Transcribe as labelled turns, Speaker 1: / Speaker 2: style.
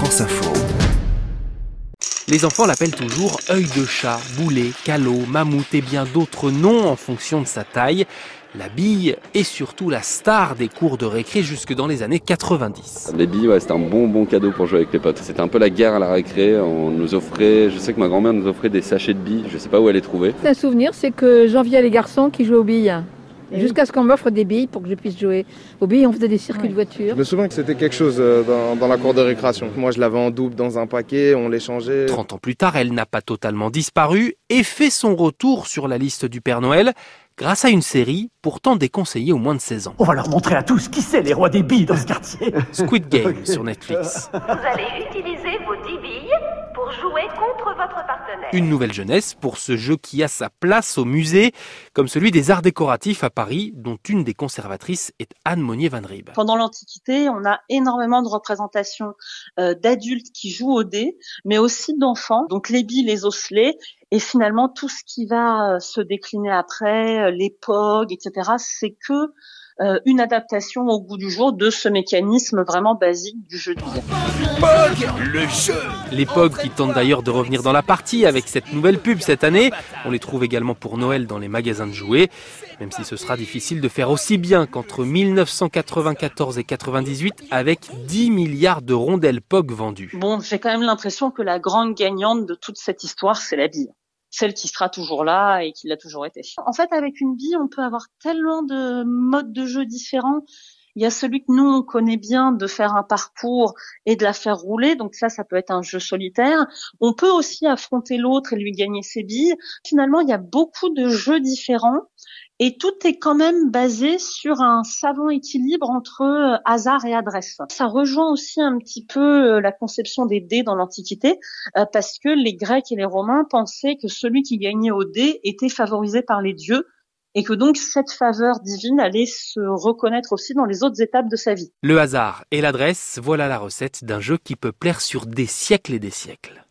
Speaker 1: France Info.
Speaker 2: Les enfants l'appellent toujours œil de chat, boulet, calot, mammouth et bien d'autres noms en fonction de sa taille. La bille est surtout la star des cours de récré jusque dans les années 90.
Speaker 3: Les billes, ouais, c'était un bon bon cadeau pour jouer avec les potes. C'était un peu la guerre à la récré. On nous offrait, je sais que ma grand-mère nous offrait des sachets de billes. Je sais pas où elle les trouvait.
Speaker 4: Un souvenir, c'est que j'enviais les garçons qui jouaient aux billes. Jusqu'à ce qu'on m'offre des billes pour que je puisse jouer aux billes. On faisait des circuits de voitures.
Speaker 5: Je me souviens que c'était quelque chose euh, dans, dans la cour de récréation. Moi, je l'avais en double dans un paquet, on l'échangeait.
Speaker 2: 30 ans plus tard, elle n'a pas totalement disparu et fait son retour sur la liste du Père Noël grâce à une série pourtant déconseillée aux moins de 16 ans.
Speaker 6: On va leur montrer à tous qui c'est les rois des billes dans ce quartier.
Speaker 2: Squid Game sur Netflix.
Speaker 7: Vous allez utiliser vos 10 billes pour jouer contre votre partenaire.
Speaker 2: Une nouvelle jeunesse pour ce jeu qui a sa place au musée, comme celui des arts décoratifs à Paris, dont une des conservatrices est Anne Monnier-Van Rieb.
Speaker 8: Pendant l'Antiquité, on a énormément de représentations euh, d'adultes qui jouent au dé, mais aussi d'enfants, donc les billes, les osselets, et finalement tout ce qui va euh, se décliner après, euh, les etc., c'est que euh, une adaptation au goût du jour de ce mécanisme vraiment basique du jeu de billes.
Speaker 2: Le jeu Les POG qui tentent d'ailleurs de revenir dans la partie avec cette nouvelle pub cette année. On les trouve également pour Noël dans les magasins de jouets, même si ce sera difficile de faire aussi bien qu'entre 1994 et 98 avec 10 milliards de rondelles POG vendues.
Speaker 8: Bon, j'ai quand même l'impression que la grande gagnante de toute cette histoire, c'est la bille. Celle qui sera toujours là et qui l'a toujours été. En fait, avec une bille, on peut avoir tellement de modes de jeu différents. Il y a celui que nous, on connaît bien de faire un parcours et de la faire rouler. Donc ça, ça peut être un jeu solitaire. On peut aussi affronter l'autre et lui gagner ses billes. Finalement, il y a beaucoup de jeux différents. Et tout est quand même basé sur un savant équilibre entre euh, hasard et adresse. Ça rejoint aussi un petit peu euh, la conception des dés dans l'Antiquité, euh, parce que les Grecs et les Romains pensaient que celui qui gagnait au dé était favorisé par les dieux, et que donc cette faveur divine allait se reconnaître aussi dans les autres étapes de sa vie.
Speaker 2: Le hasard et l'adresse, voilà la recette d'un jeu qui peut plaire sur des siècles et des siècles.